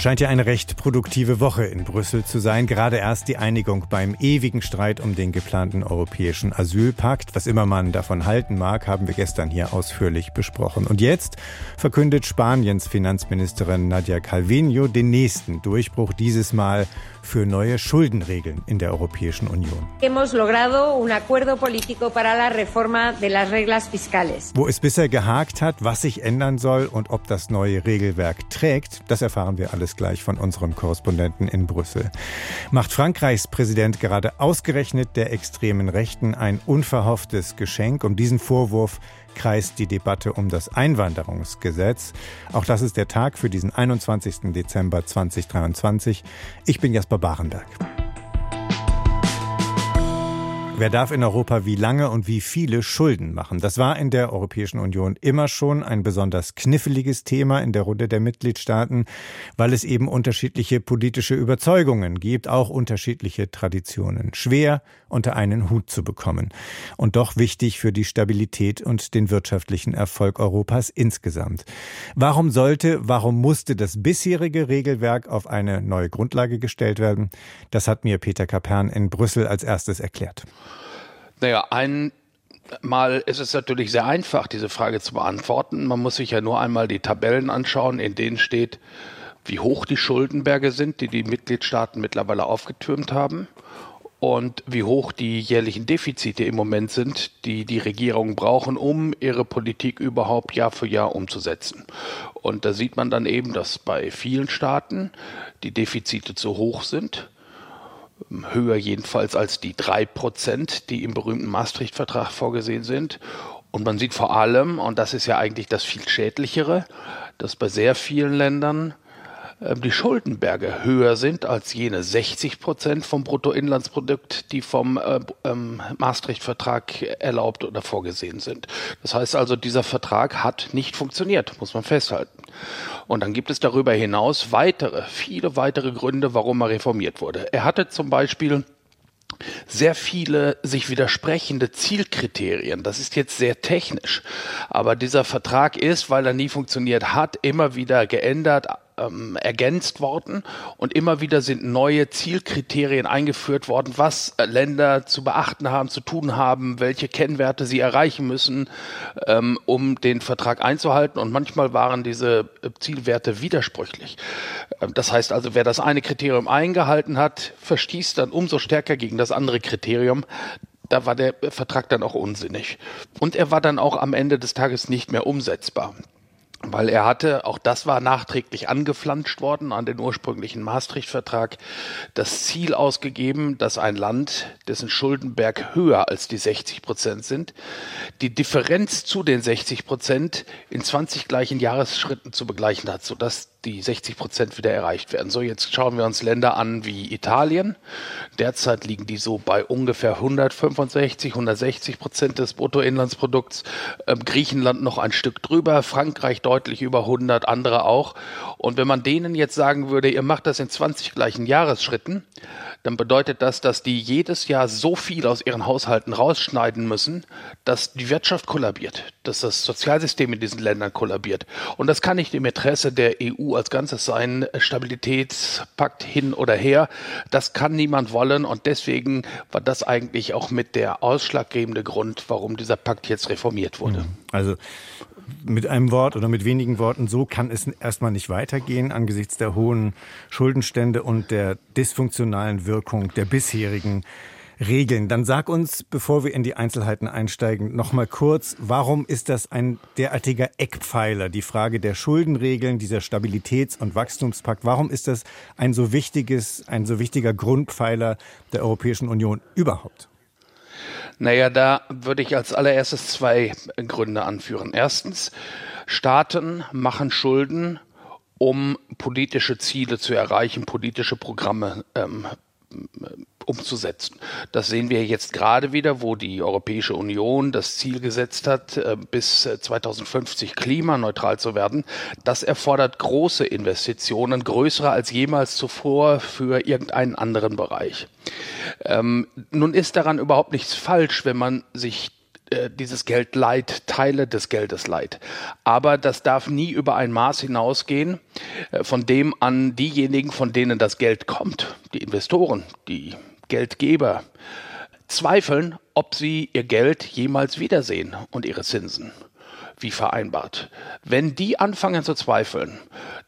Scheint ja eine recht produktive Woche in Brüssel zu sein. Gerade erst die Einigung beim ewigen Streit um den geplanten europäischen Asylpakt. Was immer man davon halten mag, haben wir gestern hier ausführlich besprochen. Und jetzt verkündet Spaniens Finanzministerin Nadia Calvino den nächsten Durchbruch, dieses Mal für neue Schuldenregeln in der Europäischen Union. Wo es bisher gehakt hat, was sich ändern soll und ob das neue Regelwerk trägt, das erfahren wir alles gleich von unserem Korrespondenten in Brüssel. Macht Frankreichs Präsident gerade ausgerechnet der extremen Rechten ein unverhofftes Geschenk, um diesen Vorwurf kreist die Debatte um das Einwanderungsgesetz. Auch das ist der Tag für diesen 21. Dezember 2023. Ich bin Jasper Barenberg. Wer darf in Europa wie lange und wie viele Schulden machen? Das war in der Europäischen Union immer schon ein besonders kniffliges Thema in der Runde der Mitgliedstaaten, weil es eben unterschiedliche politische Überzeugungen gibt, auch unterschiedliche Traditionen. Schwer unter einen Hut zu bekommen. Und doch wichtig für die Stabilität und den wirtschaftlichen Erfolg Europas insgesamt. Warum sollte, warum musste das bisherige Regelwerk auf eine neue Grundlage gestellt werden? Das hat mir Peter Kapern in Brüssel als erstes erklärt. Naja, einmal ist es natürlich sehr einfach, diese Frage zu beantworten. Man muss sich ja nur einmal die Tabellen anschauen, in denen steht, wie hoch die Schuldenberge sind, die die Mitgliedstaaten mittlerweile aufgetürmt haben und wie hoch die jährlichen Defizite im Moment sind, die die Regierungen brauchen, um ihre Politik überhaupt Jahr für Jahr umzusetzen. Und da sieht man dann eben, dass bei vielen Staaten die Defizite zu hoch sind höher jedenfalls als die drei Prozent, die im berühmten Maastricht-Vertrag vorgesehen sind. Und man sieht vor allem, und das ist ja eigentlich das viel schädlichere, dass bei sehr vielen Ländern die Schuldenberge höher sind als jene 60 Prozent vom Bruttoinlandsprodukt, die vom äh, ähm, Maastricht-Vertrag erlaubt oder vorgesehen sind. Das heißt also, dieser Vertrag hat nicht funktioniert, muss man festhalten. Und dann gibt es darüber hinaus weitere, viele weitere Gründe, warum er reformiert wurde. Er hatte zum Beispiel sehr viele sich widersprechende Zielkriterien. Das ist jetzt sehr technisch, aber dieser Vertrag ist, weil er nie funktioniert hat, immer wieder geändert, ähm, ergänzt worden und immer wieder sind neue Zielkriterien eingeführt worden, was äh, Länder zu beachten haben, zu tun haben, welche Kennwerte sie erreichen müssen, ähm, um den Vertrag einzuhalten. Und manchmal waren diese äh, Zielwerte widersprüchlich. Ähm, das heißt also, wer das eine Kriterium eingehalten hat, verstieß dann umso stärker gegen das andere Kriterium da war der Vertrag dann auch unsinnig. Und er war dann auch am Ende des Tages nicht mehr umsetzbar weil er hatte, auch das war nachträglich angeflanscht worden an den ursprünglichen Maastricht-Vertrag, das Ziel ausgegeben, dass ein Land, dessen Schuldenberg höher als die 60 Prozent sind, die Differenz zu den 60 Prozent in 20 gleichen Jahresschritten zu begleichen hat, sodass die 60 Prozent wieder erreicht werden. So, jetzt schauen wir uns Länder an wie Italien. Derzeit liegen die so bei ungefähr 165, 160 Prozent des Bruttoinlandsprodukts. Ähm, Griechenland noch ein Stück drüber, Frankreich deutlich über 100, andere auch. Und wenn man denen jetzt sagen würde, ihr macht das in 20 gleichen Jahresschritten, dann bedeutet das, dass die jedes Jahr so viel aus ihren Haushalten rausschneiden müssen, dass die Wirtschaft kollabiert, dass das Sozialsystem in diesen Ländern kollabiert. Und das kann nicht im Interesse der EU als Ganzes sein, Stabilitätspakt hin oder her. Das kann niemand wollen und deswegen war das eigentlich auch mit der ausschlaggebende Grund, warum dieser Pakt jetzt reformiert wurde. Also mit einem Wort oder mit wenigen Worten, so kann es erstmal nicht weitergehen angesichts der hohen Schuldenstände und der dysfunktionalen Wirkung der bisherigen Regeln. Dann sag uns, bevor wir in die Einzelheiten einsteigen, noch mal kurz, warum ist das ein derartiger Eckpfeiler, die Frage der Schuldenregeln, dieser Stabilitäts- und Wachstumspakt? Warum ist das ein so wichtiges, ein so wichtiger Grundpfeiler der Europäischen Union überhaupt? Naja, da würde ich als allererstes zwei Gründe anführen. Erstens, Staaten machen Schulden, um politische Ziele zu erreichen, politische Programme ähm, umzusetzen. Das sehen wir jetzt gerade wieder, wo die Europäische Union das Ziel gesetzt hat, äh, bis 2050 äh, klimaneutral zu werden. Das erfordert große Investitionen, größere als jemals zuvor für irgendeinen anderen Bereich. Ähm, nun ist daran überhaupt nichts falsch, wenn man sich äh, dieses Geld leiht, Teile des Geldes leiht. Aber das darf nie über ein Maß hinausgehen, äh, von dem an diejenigen, von denen das Geld kommt, die Investoren, die Geldgeber, zweifeln, ob sie ihr Geld jemals wiedersehen und ihre Zinsen wie vereinbart. Wenn die anfangen zu zweifeln,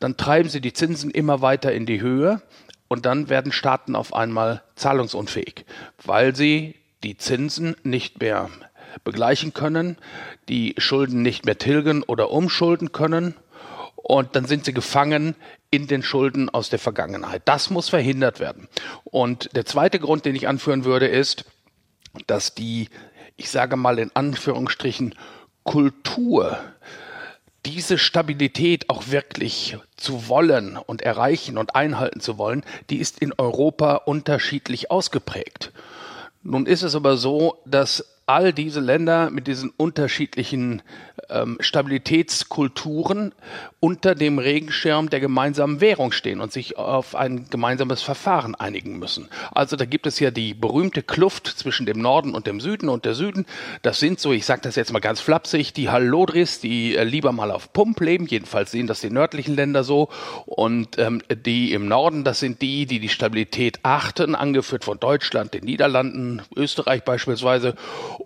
dann treiben sie die Zinsen immer weiter in die Höhe und dann werden Staaten auf einmal zahlungsunfähig, weil sie die Zinsen nicht mehr begleichen können, die Schulden nicht mehr tilgen oder umschulden können und dann sind sie gefangen in den Schulden aus der Vergangenheit. Das muss verhindert werden. Und der zweite Grund, den ich anführen würde, ist, dass die, ich sage mal in Anführungsstrichen, Kultur, diese Stabilität auch wirklich zu wollen und erreichen und einhalten zu wollen, die ist in Europa unterschiedlich ausgeprägt. Nun ist es aber so, dass all diese Länder mit diesen unterschiedlichen ähm, Stabilitätskulturen unter dem Regenschirm der gemeinsamen Währung stehen und sich auf ein gemeinsames Verfahren einigen müssen. Also da gibt es ja die berühmte Kluft zwischen dem Norden und dem Süden und der Süden. Das sind so, ich sage das jetzt mal ganz flapsig, die Hallodris, die äh, lieber mal auf Pump leben. Jedenfalls sehen das die nördlichen Länder so. Und ähm, die im Norden, das sind die, die die Stabilität achten, angeführt von Deutschland, den Niederlanden, Österreich beispielsweise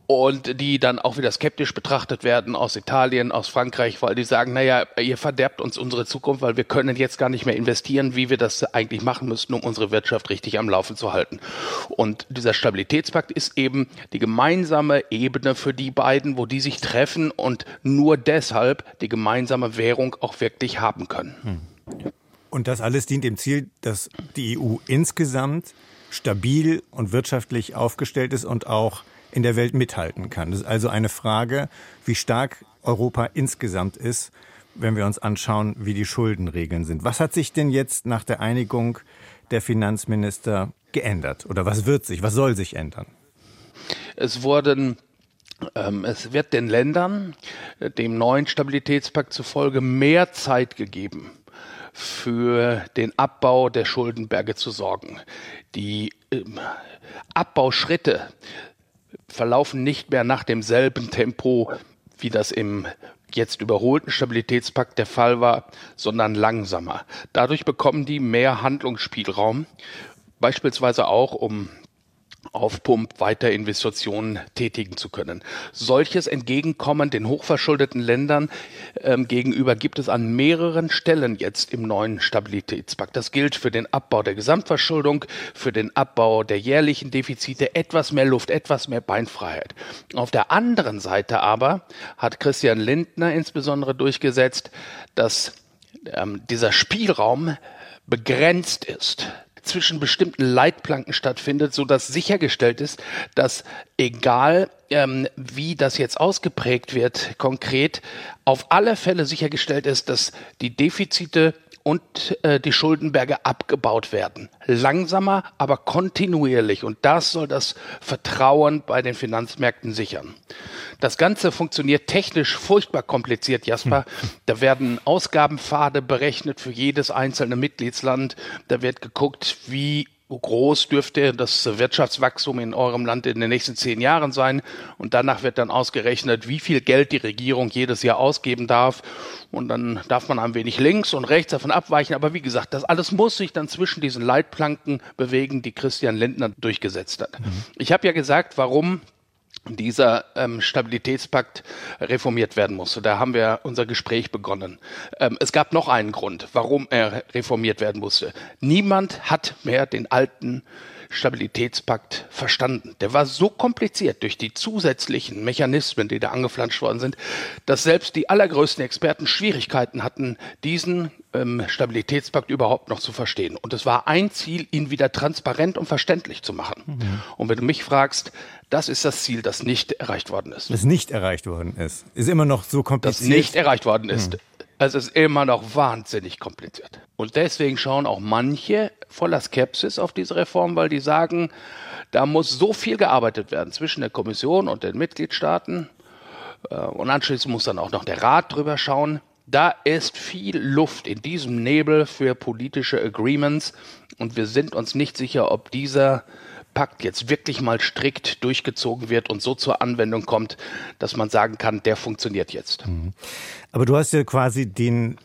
und die dann auch wieder skeptisch betrachtet werden aus Italien, aus Frankreich, weil die sagen, naja, ihr verderbt uns unsere Zukunft, weil wir können jetzt gar nicht mehr investieren, wie wir das eigentlich machen müssten, um unsere Wirtschaft richtig am Laufen zu halten. Und dieser Stabilitätspakt ist eben die gemeinsame Ebene für die beiden, wo die sich treffen und nur deshalb die gemeinsame Währung auch wirklich haben können. Hm. Und das alles dient dem Ziel, dass die EU insgesamt stabil und wirtschaftlich aufgestellt ist und auch in der Welt mithalten kann. Das ist also eine Frage, wie stark Europa insgesamt ist, wenn wir uns anschauen, wie die Schuldenregeln sind. Was hat sich denn jetzt nach der Einigung der Finanzminister geändert? Oder was wird sich, was soll sich ändern? Es wurden ähm, es wird den Ländern äh, dem neuen Stabilitätspakt zufolge mehr Zeit gegeben, für den Abbau der Schuldenberge zu sorgen. Die ähm, Abbauschritte verlaufen nicht mehr nach demselben Tempo, wie das im jetzt überholten Stabilitätspakt der Fall war, sondern langsamer. Dadurch bekommen die mehr Handlungsspielraum, beispielsweise auch um auf Pump weiter Investitionen tätigen zu können. Solches Entgegenkommen den hochverschuldeten Ländern ähm, gegenüber gibt es an mehreren Stellen jetzt im neuen Stabilitätspakt. Das gilt für den Abbau der Gesamtverschuldung, für den Abbau der jährlichen Defizite, etwas mehr Luft, etwas mehr Beinfreiheit. Auf der anderen Seite aber hat Christian Lindner insbesondere durchgesetzt, dass ähm, dieser Spielraum begrenzt ist zwischen bestimmten Leitplanken stattfindet, so dass sichergestellt ist, dass egal ähm, wie das jetzt ausgeprägt wird, konkret auf alle Fälle sichergestellt ist, dass die Defizite und äh, die Schuldenberge abgebaut werden. Langsamer, aber kontinuierlich. Und das soll das Vertrauen bei den Finanzmärkten sichern. Das Ganze funktioniert technisch furchtbar kompliziert, Jasper. Da werden Ausgabenpfade berechnet für jedes einzelne Mitgliedsland. Da wird geguckt, wie groß dürfte das Wirtschaftswachstum in eurem Land in den nächsten zehn Jahren sein. Und danach wird dann ausgerechnet, wie viel Geld die Regierung jedes Jahr ausgeben darf. Und dann darf man ein wenig links und rechts davon abweichen. Aber wie gesagt, das alles muss sich dann zwischen diesen Leitplanken bewegen, die Christian Lindner durchgesetzt hat. Mhm. Ich habe ja gesagt, warum dieser ähm, Stabilitätspakt reformiert werden musste. Da haben wir unser Gespräch begonnen. Ähm, es gab noch einen Grund, warum er reformiert werden musste. Niemand hat mehr den alten Stabilitätspakt verstanden. Der war so kompliziert durch die zusätzlichen Mechanismen, die da angeflanscht worden sind, dass selbst die allergrößten Experten Schwierigkeiten hatten, diesen ähm, Stabilitätspakt überhaupt noch zu verstehen. Und es war ein Ziel, ihn wieder transparent und verständlich zu machen. Mhm. Und wenn du mich fragst, das ist das Ziel, das nicht erreicht worden ist. Das nicht erreicht worden ist. Ist immer noch so kompliziert. Das nicht erreicht worden ist. Mhm. Es ist immer noch wahnsinnig kompliziert. Und deswegen schauen auch manche voller Skepsis auf diese Reform, weil die sagen, da muss so viel gearbeitet werden zwischen der Kommission und den Mitgliedstaaten. Äh, und anschließend muss dann auch noch der Rat drüber schauen. Da ist viel Luft in diesem Nebel für politische Agreements und wir sind uns nicht sicher, ob dieser Pakt jetzt wirklich mal strikt durchgezogen wird und so zur Anwendung kommt, dass man sagen kann, der funktioniert jetzt. Mhm. Aber du hast ja quasi den,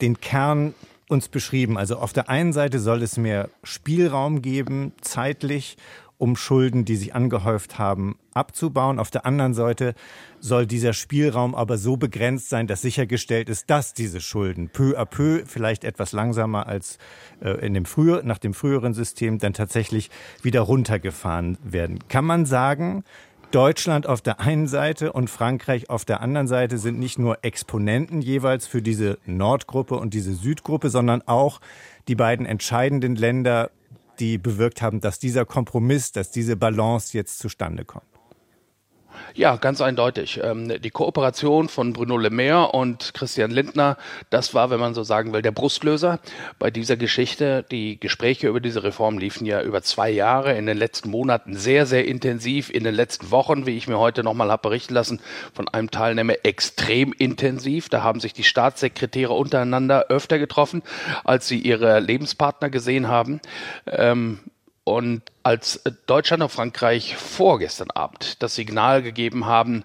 den Kern uns beschrieben. Also auf der einen Seite soll es mehr Spielraum geben, zeitlich, um Schulden, die sich angehäuft haben, abzubauen. Auf der anderen Seite soll dieser Spielraum aber so begrenzt sein, dass sichergestellt ist, dass diese Schulden peu à peu, vielleicht etwas langsamer als äh, in dem früher, nach dem früheren System, dann tatsächlich wieder runtergefahren werden. Kann man sagen, Deutschland auf der einen Seite und Frankreich auf der anderen Seite sind nicht nur Exponenten jeweils für diese Nordgruppe und diese Südgruppe, sondern auch die beiden entscheidenden Länder, die bewirkt haben, dass dieser Kompromiss, dass diese Balance jetzt zustande kommt. Ja, ganz eindeutig. Ähm, die Kooperation von Bruno Le Maire und Christian Lindner, das war, wenn man so sagen will, der Brustlöser bei dieser Geschichte. Die Gespräche über diese Reform liefen ja über zwei Jahre, in den letzten Monaten sehr, sehr intensiv, in den letzten Wochen, wie ich mir heute nochmal habe berichten lassen, von einem Teilnehmer extrem intensiv. Da haben sich die Staatssekretäre untereinander öfter getroffen, als sie ihre Lebenspartner gesehen haben. Ähm, und als Deutschland und Frankreich vorgestern Abend das Signal gegeben haben,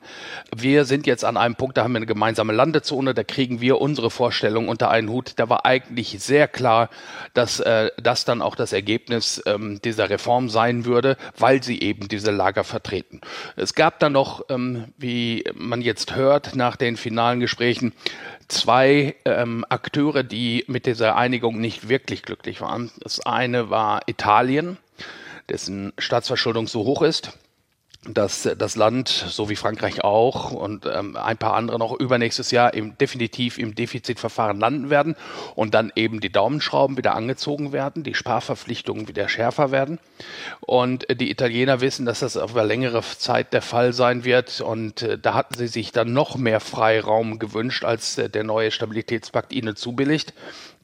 wir sind jetzt an einem Punkt, da haben wir eine gemeinsame Landezone, da kriegen wir unsere Vorstellung unter einen Hut, da war eigentlich sehr klar, dass äh, das dann auch das Ergebnis ähm, dieser Reform sein würde, weil sie eben diese Lager vertreten. Es gab dann noch, ähm, wie man jetzt hört, nach den finalen Gesprächen, zwei ähm, Akteure, die mit dieser Einigung nicht wirklich glücklich waren. Das eine war Italien dessen Staatsverschuldung so hoch ist, dass das Land, so wie Frankreich auch und ähm, ein paar andere noch übernächstes Jahr im, definitiv im Defizitverfahren landen werden und dann eben die Daumenschrauben wieder angezogen werden, die Sparverpflichtungen wieder schärfer werden. Und die Italiener wissen, dass das eine längere Zeit der Fall sein wird und äh, da hatten sie sich dann noch mehr Freiraum gewünscht, als äh, der neue Stabilitätspakt ihnen zubilligt.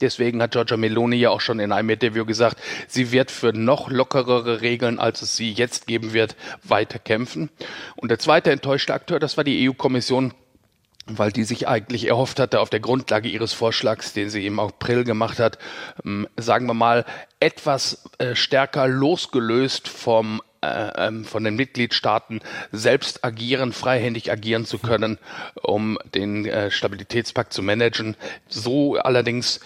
Deswegen hat Giorgia Meloni ja auch schon in einem Interview gesagt, sie wird für noch lockerere Regeln, als es sie jetzt geben wird, weiter kämpfen. Und der zweite enttäuschte Akteur, das war die EU-Kommission, weil die sich eigentlich erhofft hatte, auf der Grundlage ihres Vorschlags, den sie im April gemacht hat, ähm, sagen wir mal, etwas äh, stärker losgelöst vom äh, ähm, von den Mitgliedstaaten selbst agieren, freihändig agieren zu können, um den äh, Stabilitätspakt zu managen. So allerdings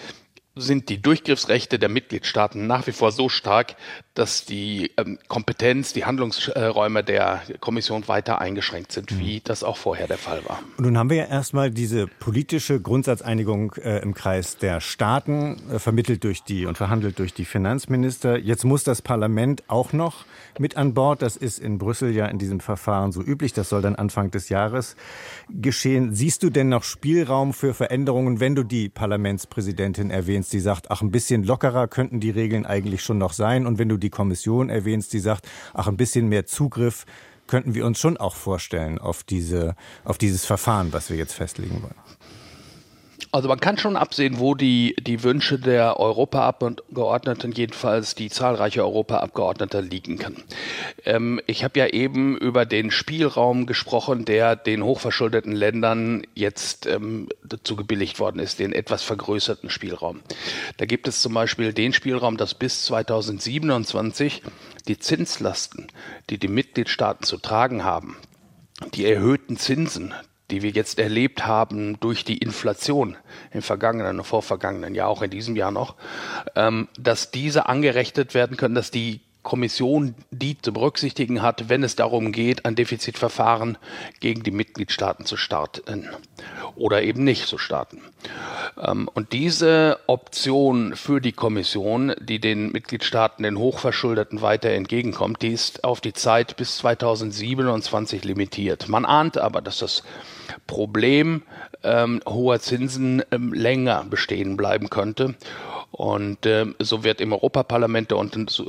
sind die Durchgriffsrechte der Mitgliedstaaten nach wie vor so stark, dass die ähm, Kompetenz, die Handlungsräume der Kommission weiter eingeschränkt sind, wie mhm. das auch vorher der Fall war. Und nun haben wir ja erstmal diese politische Grundsatzeinigung äh, im Kreis der Staaten, äh, vermittelt durch die und verhandelt durch die Finanzminister. Jetzt muss das Parlament auch noch mit an Bord. Das ist in Brüssel ja in diesem Verfahren so üblich. Das soll dann Anfang des Jahres geschehen. Siehst du denn noch Spielraum für Veränderungen, wenn du die Parlamentspräsidentin erwähnst, die sagt, ach, ein bisschen lockerer könnten die Regeln eigentlich schon noch sein? Und wenn du die Kommission erwähnst, die sagt, ach, ein bisschen mehr Zugriff könnten wir uns schon auch vorstellen auf diese, auf dieses Verfahren, was wir jetzt festlegen wollen. Also man kann schon absehen, wo die, die Wünsche der Europaabgeordneten, jedenfalls die zahlreiche Europaabgeordnete liegen kann. Ähm, ich habe ja eben über den Spielraum gesprochen, der den hochverschuldeten Ländern jetzt ähm, dazu gebilligt worden ist, den etwas vergrößerten Spielraum. Da gibt es zum Beispiel den Spielraum, dass bis 2027 die Zinslasten, die die Mitgliedstaaten zu tragen haben, die erhöhten Zinsen, die wir jetzt erlebt haben durch die Inflation im vergangenen und vorvergangenen Jahr, auch in diesem Jahr noch, ähm, dass diese angerechnet werden können, dass die Kommission die zu berücksichtigen hat, wenn es darum geht, ein Defizitverfahren gegen die Mitgliedstaaten zu starten oder eben nicht zu starten. Ähm, und diese Option für die Kommission, die den Mitgliedstaaten, den Hochverschuldeten weiter entgegenkommt, die ist auf die Zeit bis 2027 limitiert. Man ahnt aber, dass das Problem ähm, hoher Zinsen ähm, länger bestehen bleiben könnte. Und äh, so wird im Europaparlament der,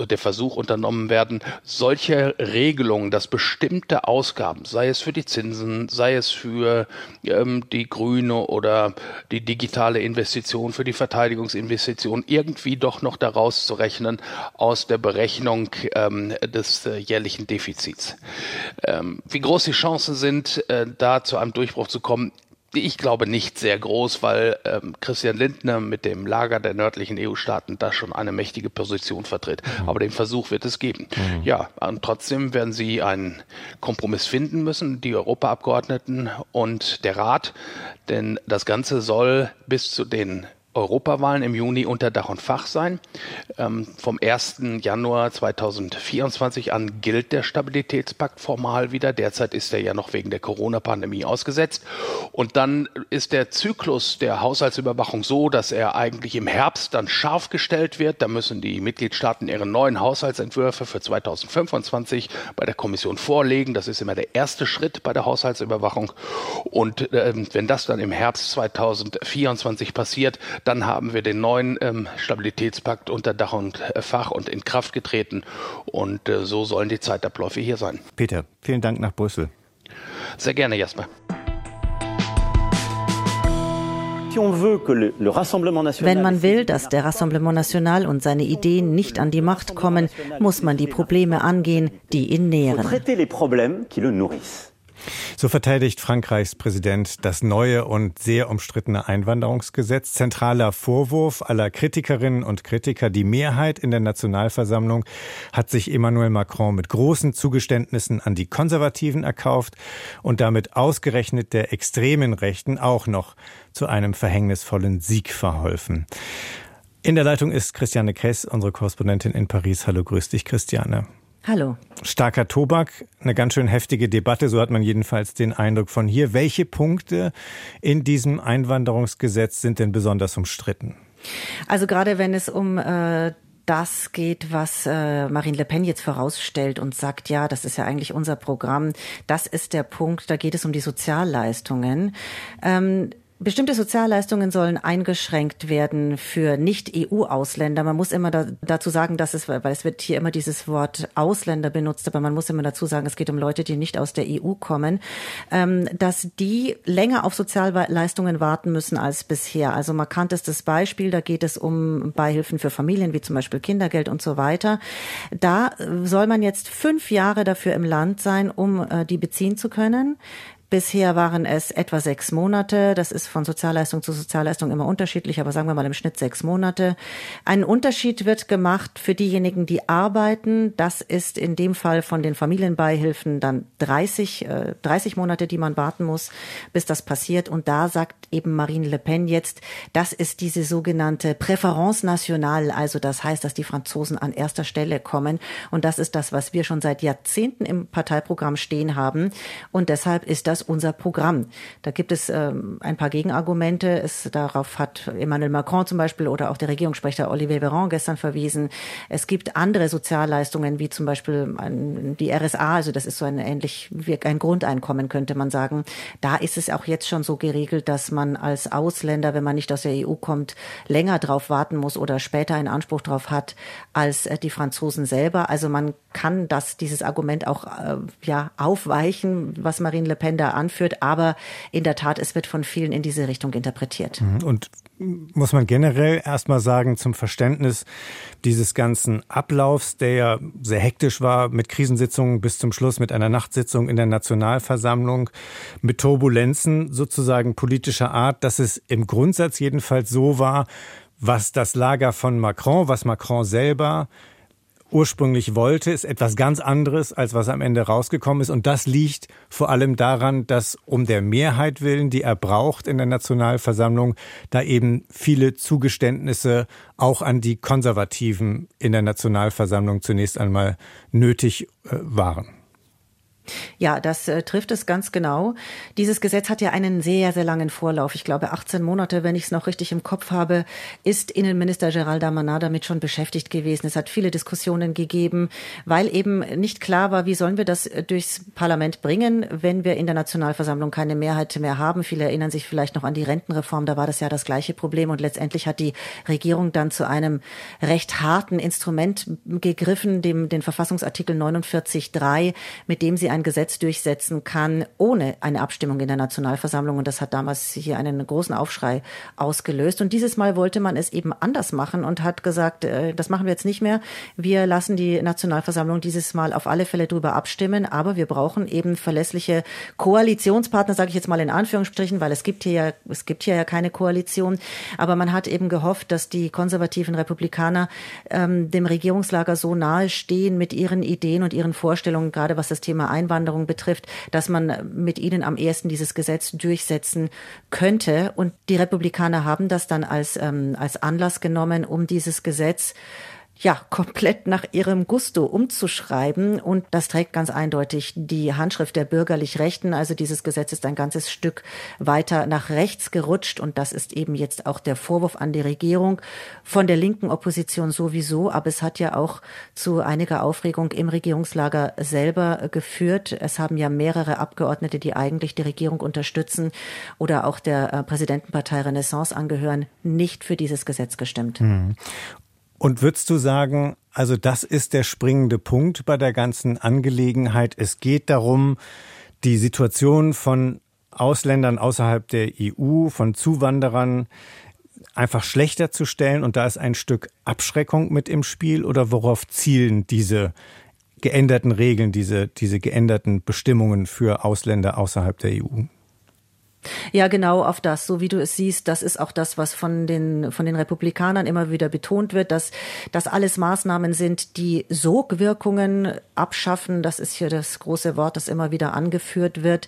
der Versuch unternommen werden, solche Regelungen, dass bestimmte Ausgaben, sei es für die Zinsen, sei es für ähm, die grüne oder die digitale Investition, für die Verteidigungsinvestition, irgendwie doch noch daraus zu rechnen aus der Berechnung ähm, des äh, jährlichen Defizits. Ähm, wie groß die Chancen sind, äh, da zu einem Durchbruch zu kommen, ich glaube nicht sehr groß, weil ähm, Christian Lindner mit dem Lager der nördlichen EU-Staaten da schon eine mächtige Position vertritt. Mhm. Aber den Versuch wird es geben. Mhm. Ja, und trotzdem werden sie einen Kompromiss finden müssen, die Europaabgeordneten und der Rat, denn das Ganze soll bis zu den Europawahlen im Juni unter Dach und Fach sein. Ähm, vom 1. Januar 2024 an gilt der Stabilitätspakt formal wieder. Derzeit ist er ja noch wegen der Corona-Pandemie ausgesetzt. Und dann ist der Zyklus der Haushaltsüberwachung so, dass er eigentlich im Herbst dann scharf gestellt wird. Da müssen die Mitgliedstaaten ihre neuen Haushaltsentwürfe für 2025 bei der Kommission vorlegen. Das ist immer der erste Schritt bei der Haushaltsüberwachung. Und äh, wenn das dann im Herbst 2024 passiert, dann haben wir den neuen ähm, Stabilitätspakt unter Dach und äh, Fach und in Kraft getreten. Und äh, so sollen die Zeitabläufe hier sein. Peter, vielen Dank nach Brüssel. Sehr gerne, Jasper. Wenn man will, dass der Rassemblement National und seine Ideen nicht an die Macht kommen, muss man die Probleme angehen, die ihn nähren. So verteidigt Frankreichs Präsident das neue und sehr umstrittene Einwanderungsgesetz. Zentraler Vorwurf aller Kritikerinnen und Kritiker, die Mehrheit in der Nationalversammlung hat sich Emmanuel Macron mit großen Zugeständnissen an die Konservativen erkauft und damit ausgerechnet der extremen Rechten auch noch zu einem verhängnisvollen Sieg verholfen. In der Leitung ist Christiane Kress, unsere Korrespondentin in Paris. Hallo, grüß dich, Christiane. Hallo. Starker Tobak, eine ganz schön heftige Debatte, so hat man jedenfalls den Eindruck von hier. Welche Punkte in diesem Einwanderungsgesetz sind denn besonders umstritten? Also gerade wenn es um äh, das geht, was äh, Marine Le Pen jetzt vorausstellt und sagt, ja, das ist ja eigentlich unser Programm. Das ist der Punkt, da geht es um die Sozialleistungen. Ähm, Bestimmte Sozialleistungen sollen eingeschränkt werden für Nicht-EU-Ausländer. Man muss immer da, dazu sagen, dass es, weil es wird hier immer dieses Wort Ausländer benutzt, aber man muss immer dazu sagen, es geht um Leute, die nicht aus der EU kommen, ähm, dass die länger auf Sozialleistungen warten müssen als bisher. Also markantestes Beispiel, da geht es um Beihilfen für Familien, wie zum Beispiel Kindergeld und so weiter. Da soll man jetzt fünf Jahre dafür im Land sein, um äh, die beziehen zu können. Bisher waren es etwa sechs Monate. Das ist von Sozialleistung zu Sozialleistung immer unterschiedlich, aber sagen wir mal im Schnitt sechs Monate. Ein Unterschied wird gemacht für diejenigen, die arbeiten. Das ist in dem Fall von den Familienbeihilfen dann 30, äh, 30 Monate, die man warten muss, bis das passiert. Und da sagt eben Marine Le Pen jetzt, das ist diese sogenannte Präference nationale. Also das heißt, dass die Franzosen an erster Stelle kommen. Und das ist das, was wir schon seit Jahrzehnten im Parteiprogramm stehen haben. Und deshalb ist das unser Programm. Da gibt es ähm, ein paar Gegenargumente. Es, darauf hat Emmanuel Macron zum Beispiel oder auch der Regierungssprecher Olivier Véran gestern verwiesen. Es gibt andere Sozialleistungen, wie zum Beispiel ein, die RSA, also das ist so ein ähnlich wie ein Grundeinkommen, könnte man sagen. Da ist es auch jetzt schon so geregelt, dass man als Ausländer, wenn man nicht aus der EU kommt, länger drauf warten muss oder später einen Anspruch drauf hat als äh, die Franzosen selber. Also man kann das, dieses Argument auch äh, ja, aufweichen, was Marine Le Pen da anführt. Aber in der Tat, es wird von vielen in diese Richtung interpretiert. Mhm. Und muss man generell erstmal sagen, zum Verständnis dieses ganzen Ablaufs, der ja sehr hektisch war, mit Krisensitzungen bis zum Schluss, mit einer Nachtsitzung in der Nationalversammlung, mit Turbulenzen sozusagen politischer Art, dass es im Grundsatz jedenfalls so war, was das Lager von Macron, was Macron selber ursprünglich wollte, ist etwas ganz anderes, als was am Ende rausgekommen ist. Und das liegt vor allem daran, dass um der Mehrheit willen, die er braucht in der Nationalversammlung, da eben viele Zugeständnisse auch an die Konservativen in der Nationalversammlung zunächst einmal nötig äh, waren. Ja, das äh, trifft es ganz genau. Dieses Gesetz hat ja einen sehr, sehr langen Vorlauf. Ich glaube, 18 Monate, wenn ich es noch richtig im Kopf habe, ist Innenminister Gerald Damanar damit schon beschäftigt gewesen. Es hat viele Diskussionen gegeben, weil eben nicht klar war, wie sollen wir das äh, durchs Parlament bringen, wenn wir in der Nationalversammlung keine Mehrheit mehr haben. Viele erinnern sich vielleicht noch an die Rentenreform, da war das ja das gleiche Problem. Und letztendlich hat die Regierung dann zu einem recht harten Instrument gegriffen, dem den Verfassungsartikel 49.3, mit dem sie ein Gesetz durchsetzen kann ohne eine Abstimmung in der Nationalversammlung. Und das hat damals hier einen großen Aufschrei ausgelöst. Und dieses Mal wollte man es eben anders machen und hat gesagt, äh, das machen wir jetzt nicht mehr. Wir lassen die Nationalversammlung dieses Mal auf alle Fälle darüber abstimmen. Aber wir brauchen eben verlässliche Koalitionspartner, sage ich jetzt mal in Anführungsstrichen, weil es gibt hier ja, es gibt hier ja keine Koalition. Aber man hat eben gehofft, dass die konservativen Republikaner ähm, dem Regierungslager so nahe stehen mit ihren Ideen und ihren Vorstellungen, gerade was das Thema Einwanderung betrifft, dass man mit ihnen am ersten dieses Gesetz durchsetzen könnte. Und die Republikaner haben das dann als, ähm, als Anlass genommen, um dieses Gesetz ja, komplett nach ihrem Gusto umzuschreiben. Und das trägt ganz eindeutig die Handschrift der bürgerlich Rechten. Also dieses Gesetz ist ein ganzes Stück weiter nach rechts gerutscht. Und das ist eben jetzt auch der Vorwurf an die Regierung von der linken Opposition sowieso. Aber es hat ja auch zu einiger Aufregung im Regierungslager selber geführt. Es haben ja mehrere Abgeordnete, die eigentlich die Regierung unterstützen oder auch der äh, Präsidentenpartei Renaissance angehören, nicht für dieses Gesetz gestimmt. Und würdest du sagen, also das ist der springende Punkt bei der ganzen Angelegenheit. Es geht darum, die Situation von Ausländern außerhalb der EU, von Zuwanderern einfach schlechter zu stellen und da ist ein Stück Abschreckung mit im Spiel oder worauf zielen diese geänderten Regeln, diese, diese geänderten Bestimmungen für Ausländer außerhalb der EU? Ja, genau auf das, so wie du es siehst, das ist auch das, was von den, von den Republikanern immer wieder betont wird, dass das alles Maßnahmen sind, die Sogwirkungen abschaffen. Das ist hier das große Wort, das immer wieder angeführt wird.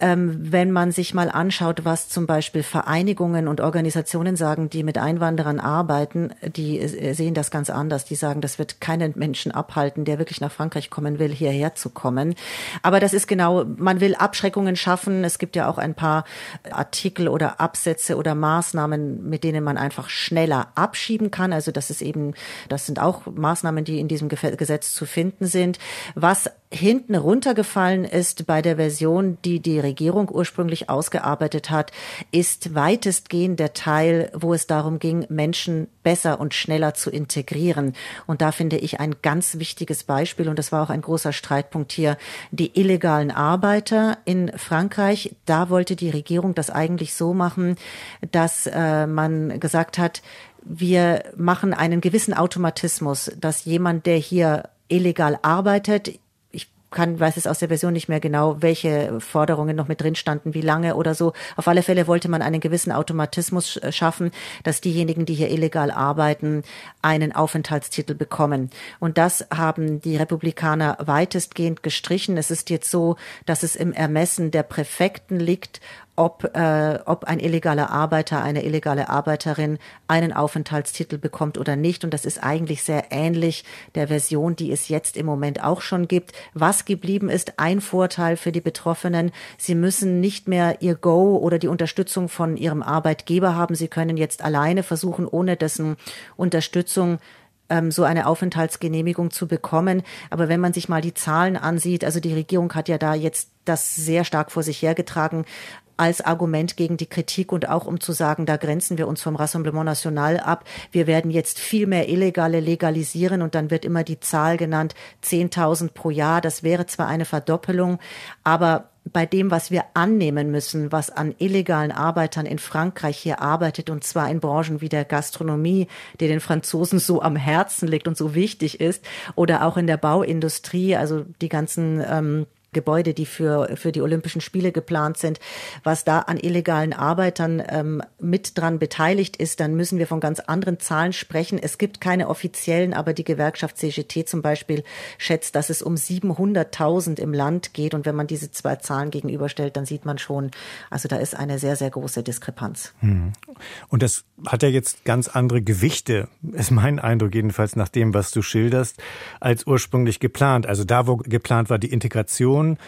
Ähm, wenn man sich mal anschaut, was zum Beispiel Vereinigungen und Organisationen sagen, die mit Einwanderern arbeiten, die sehen das ganz anders. Die sagen, das wird keinen Menschen abhalten, der wirklich nach Frankreich kommen will, hierher zu kommen. Aber das ist genau, man will Abschreckungen schaffen. Es gibt ja auch ein paar Artikel oder Absätze oder Maßnahmen, mit denen man einfach schneller abschieben kann. Also das ist eben, das sind auch Maßnahmen, die in diesem Gesetz zu finden sind. Was hinten runtergefallen ist bei der Version, die die Regierung ursprünglich ausgearbeitet hat, ist weitestgehend der Teil, wo es darum ging, Menschen besser und schneller zu integrieren. Und da finde ich ein ganz wichtiges Beispiel, und das war auch ein großer Streitpunkt hier, die illegalen Arbeiter in Frankreich. Da wollte die Regierung das eigentlich so machen, dass äh, man gesagt hat, wir machen einen gewissen Automatismus, dass jemand, der hier illegal arbeitet, kann, weiß es aus der Version nicht mehr genau, welche Forderungen noch mit drin standen, wie lange oder so. Auf alle Fälle wollte man einen gewissen Automatismus schaffen, dass diejenigen, die hier illegal arbeiten, einen Aufenthaltstitel bekommen. Und das haben die Republikaner weitestgehend gestrichen. Es ist jetzt so, dass es im Ermessen der Präfekten liegt, ob, äh, ob ein illegaler Arbeiter, eine illegale Arbeiterin einen Aufenthaltstitel bekommt oder nicht. Und das ist eigentlich sehr ähnlich der Version, die es jetzt im Moment auch schon gibt. Was geblieben ist, ein Vorteil für die Betroffenen. Sie müssen nicht mehr ihr Go oder die Unterstützung von ihrem Arbeitgeber haben. Sie können jetzt alleine versuchen, ohne dessen Unterstützung ähm, so eine Aufenthaltsgenehmigung zu bekommen. Aber wenn man sich mal die Zahlen ansieht, also die Regierung hat ja da jetzt das sehr stark vor sich hergetragen als Argument gegen die Kritik und auch um zu sagen, da grenzen wir uns vom Rassemblement National ab. Wir werden jetzt viel mehr Illegale legalisieren und dann wird immer die Zahl genannt, 10.000 pro Jahr. Das wäre zwar eine Verdoppelung, aber bei dem, was wir annehmen müssen, was an illegalen Arbeitern in Frankreich hier arbeitet, und zwar in Branchen wie der Gastronomie, die den Franzosen so am Herzen liegt und so wichtig ist, oder auch in der Bauindustrie, also die ganzen ähm, Gebäude, die für, für die Olympischen Spiele geplant sind, was da an illegalen Arbeitern ähm, mit dran beteiligt ist, dann müssen wir von ganz anderen Zahlen sprechen. Es gibt keine offiziellen, aber die Gewerkschaft CGT zum Beispiel schätzt, dass es um 700.000 im Land geht. Und wenn man diese zwei Zahlen gegenüberstellt, dann sieht man schon, also da ist eine sehr, sehr große Diskrepanz. Hm. Und das hat ja jetzt ganz andere Gewichte, ist mein Eindruck jedenfalls nach dem, was du schilderst, als ursprünglich geplant. Also da, wo geplant war, die Integration Situation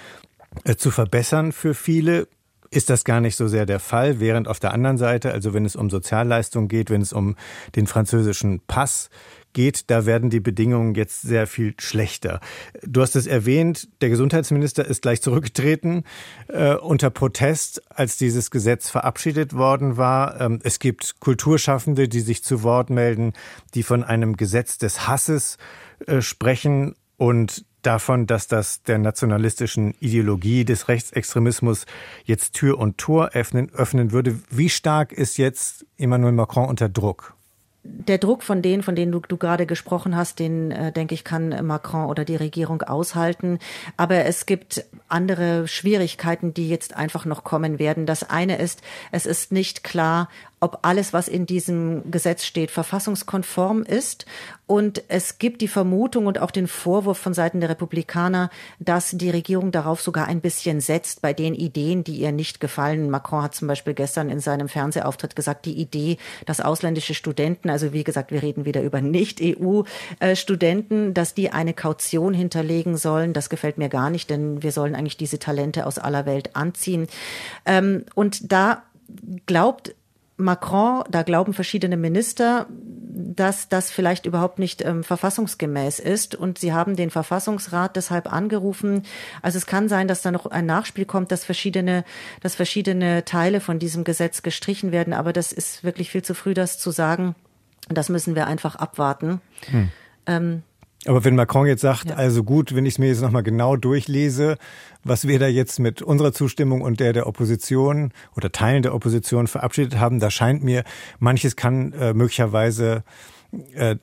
äh, zu verbessern für viele, ist das gar nicht so sehr der Fall, während auf der anderen Seite, also wenn es um Sozialleistungen geht, wenn es um den französischen Pass geht, da werden die Bedingungen jetzt sehr viel schlechter. Du hast es erwähnt, der Gesundheitsminister ist gleich zurückgetreten äh, unter Protest, als dieses Gesetz verabschiedet worden war. Ähm, es gibt Kulturschaffende, die sich zu Wort melden, die von einem Gesetz des Hasses äh, sprechen und davon, dass das der nationalistischen Ideologie des Rechtsextremismus jetzt Tür und Tor öffnen, öffnen würde. Wie stark ist jetzt Emmanuel Macron unter Druck? der Druck von denen, von denen du, du gerade gesprochen hast, den, äh, denke ich, kann Macron oder die Regierung aushalten. Aber es gibt andere Schwierigkeiten, die jetzt einfach noch kommen werden. Das eine ist, es ist nicht klar, ob alles, was in diesem Gesetz steht, verfassungskonform ist. Und es gibt die Vermutung und auch den Vorwurf von Seiten der Republikaner, dass die Regierung darauf sogar ein bisschen setzt bei den Ideen, die ihr nicht gefallen. Macron hat zum Beispiel gestern in seinem Fernsehauftritt gesagt, die Idee, dass ausländische Studenten, also wie gesagt, wir reden wieder über Nicht-EU-Studenten, dass die eine Kaution hinterlegen sollen, das gefällt mir gar nicht, denn wir sollen eigentlich diese Talente aus aller Welt anziehen. Ähm, und da glaubt Macron, da glauben verschiedene Minister, dass das vielleicht überhaupt nicht ähm, verfassungsgemäß ist. Und sie haben den Verfassungsrat deshalb angerufen. Also es kann sein, dass da noch ein Nachspiel kommt, dass verschiedene, dass verschiedene Teile von diesem Gesetz gestrichen werden. Aber das ist wirklich viel zu früh, das zu sagen. Das müssen wir einfach abwarten. Hm. Ähm, aber wenn Macron jetzt sagt, ja. also gut, wenn ich es mir jetzt nochmal genau durchlese, was wir da jetzt mit unserer Zustimmung und der der Opposition oder Teilen der Opposition verabschiedet haben, da scheint mir, manches kann äh, möglicherweise äh,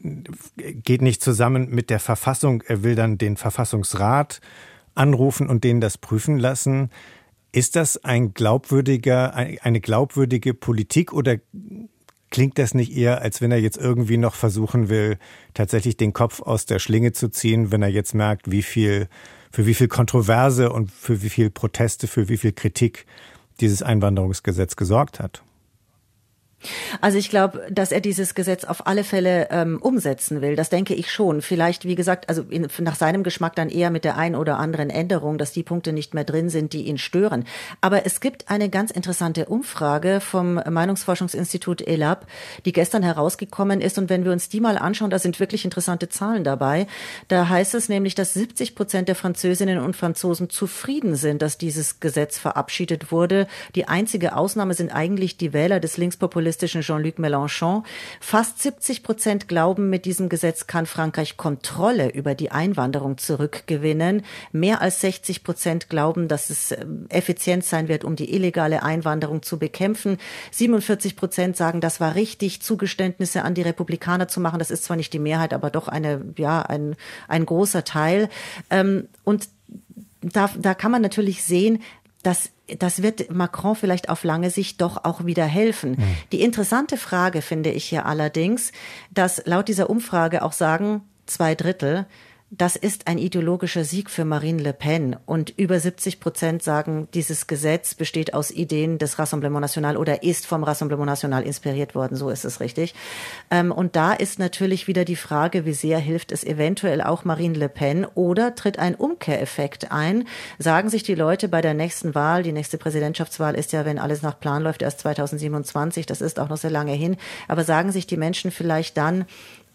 geht nicht zusammen mit der Verfassung. Er will dann den Verfassungsrat anrufen und denen das prüfen lassen. Ist das ein glaubwürdiger, eine glaubwürdige Politik oder Klingt das nicht eher, als wenn er jetzt irgendwie noch versuchen will, tatsächlich den Kopf aus der Schlinge zu ziehen, wenn er jetzt merkt, wie viel, für wie viel Kontroverse und für wie viel Proteste, für wie viel Kritik dieses Einwanderungsgesetz gesorgt hat? Also ich glaube, dass er dieses Gesetz auf alle Fälle ähm, umsetzen will. Das denke ich schon. Vielleicht, wie gesagt, also in, nach seinem Geschmack dann eher mit der ein oder anderen Änderung, dass die Punkte nicht mehr drin sind, die ihn stören. Aber es gibt eine ganz interessante Umfrage vom Meinungsforschungsinstitut ELAB, die gestern herausgekommen ist. Und wenn wir uns die mal anschauen, da sind wirklich interessante Zahlen dabei. Da heißt es nämlich, dass 70 Prozent der Französinnen und Franzosen zufrieden sind, dass dieses Gesetz verabschiedet wurde. Die einzige Ausnahme sind eigentlich die Wähler des Linkspopulisten populistischen Jean-Luc Mélenchon. Fast 70 Prozent glauben, mit diesem Gesetz kann Frankreich Kontrolle über die Einwanderung zurückgewinnen. Mehr als 60 Prozent glauben, dass es ähm, effizient sein wird, um die illegale Einwanderung zu bekämpfen. 47 Prozent sagen, das war richtig, Zugeständnisse an die Republikaner zu machen. Das ist zwar nicht die Mehrheit, aber doch eine, ja, ein, ein großer Teil. Ähm, und da, da kann man natürlich sehen, dass das wird Macron vielleicht auf lange Sicht doch auch wieder helfen. Mhm. Die interessante Frage finde ich hier allerdings, dass laut dieser Umfrage auch sagen zwei Drittel, das ist ein ideologischer Sieg für Marine Le Pen. Und über 70 Prozent sagen, dieses Gesetz besteht aus Ideen des Rassemblement National oder ist vom Rassemblement National inspiriert worden. So ist es richtig. Ähm, und da ist natürlich wieder die Frage, wie sehr hilft es eventuell auch Marine Le Pen oder tritt ein Umkehreffekt ein? Sagen sich die Leute bei der nächsten Wahl, die nächste Präsidentschaftswahl ist ja, wenn alles nach Plan läuft, erst 2027. Das ist auch noch sehr lange hin. Aber sagen sich die Menschen vielleicht dann,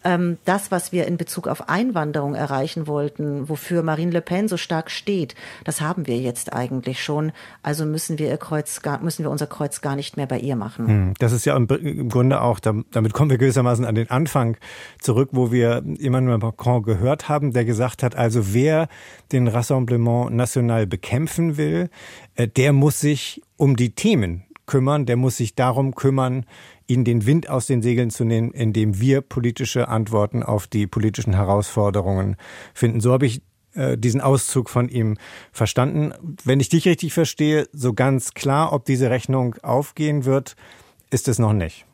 ähm, das, was wir in Bezug auf Einwanderung erreichen wollten, wofür Marine Le Pen so stark steht, das haben wir jetzt eigentlich schon. Also müssen wir ihr Kreuz gar, müssen wir unser Kreuz gar nicht mehr bei ihr machen. Hm, das ist ja im, Grunde auch, damit kommen wir gewissermaßen an den Anfang zurück, wo wir Emmanuel Macron gehört haben, der gesagt hat, also wer den Rassemblement National bekämpfen will, äh, der muss sich um die Themen kümmern, der muss sich darum kümmern, ihnen den Wind aus den Segeln zu nehmen, indem wir politische Antworten auf die politischen Herausforderungen finden. So habe ich äh, diesen Auszug von ihm verstanden. Wenn ich dich richtig verstehe, so ganz klar, ob diese Rechnung aufgehen wird, ist es noch nicht.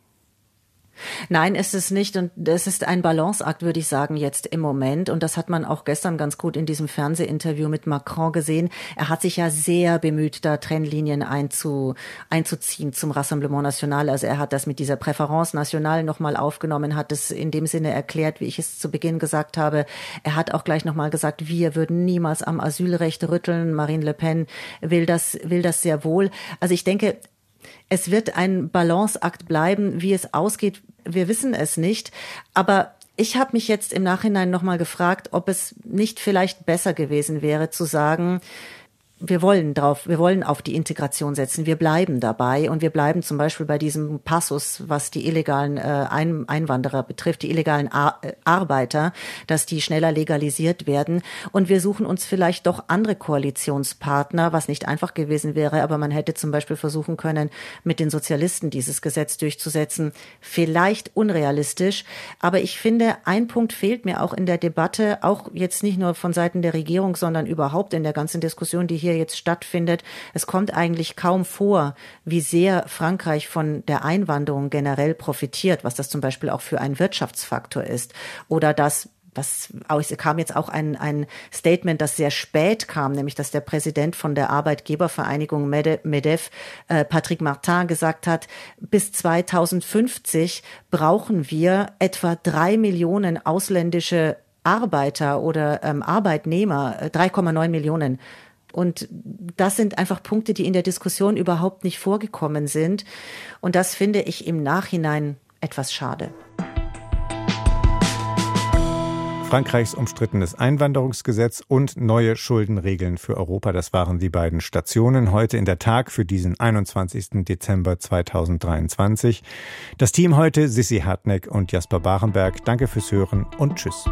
Nein, ist es nicht. Und es ist ein Balanceakt, würde ich sagen, jetzt im Moment. Und das hat man auch gestern ganz gut in diesem Fernsehinterview mit Macron gesehen. Er hat sich ja sehr bemüht, da Trennlinien einzu, einzuziehen zum Rassemblement National. Also er hat das mit dieser Präferenz National nochmal aufgenommen, hat es in dem Sinne erklärt, wie ich es zu Beginn gesagt habe. Er hat auch gleich nochmal gesagt, wir würden niemals am Asylrecht rütteln. Marine Le Pen will das, will das sehr wohl. Also ich denke, es wird ein Balanceakt bleiben. Wie es ausgeht, wir wissen es nicht. Aber ich habe mich jetzt im Nachhinein nochmal gefragt, ob es nicht vielleicht besser gewesen wäre zu sagen, wir wollen drauf, wir wollen auf die Integration setzen. Wir bleiben dabei und wir bleiben zum Beispiel bei diesem Passus, was die illegalen äh, Ein Einwanderer betrifft, die illegalen äh, Arbeiter, dass die schneller legalisiert werden. Und wir suchen uns vielleicht doch andere Koalitionspartner, was nicht einfach gewesen wäre, aber man hätte zum Beispiel versuchen können, mit den Sozialisten dieses Gesetz durchzusetzen. Vielleicht unrealistisch, aber ich finde, ein Punkt fehlt mir auch in der Debatte, auch jetzt nicht nur von Seiten der Regierung, sondern überhaupt in der ganzen Diskussion, die hier hier jetzt stattfindet. Es kommt eigentlich kaum vor, wie sehr Frankreich von der Einwanderung generell profitiert, was das zum Beispiel auch für ein Wirtschaftsfaktor ist. Oder dass das kam jetzt auch ein, ein Statement, das sehr spät kam, nämlich dass der Präsident von der Arbeitgebervereinigung MEDEF, äh, Patrick Martin, gesagt hat, bis 2050 brauchen wir etwa drei Millionen ausländische Arbeiter oder ähm, Arbeitnehmer, 3,9 äh, Millionen und das sind einfach Punkte, die in der Diskussion überhaupt nicht vorgekommen sind. Und das finde ich im Nachhinein etwas schade. Frankreichs umstrittenes Einwanderungsgesetz und neue Schuldenregeln für Europa. Das waren die beiden Stationen heute in der Tag für diesen 21. Dezember 2023. Das Team heute Sissi Hartneck und Jasper Barenberg. Danke fürs Hören und Tschüss.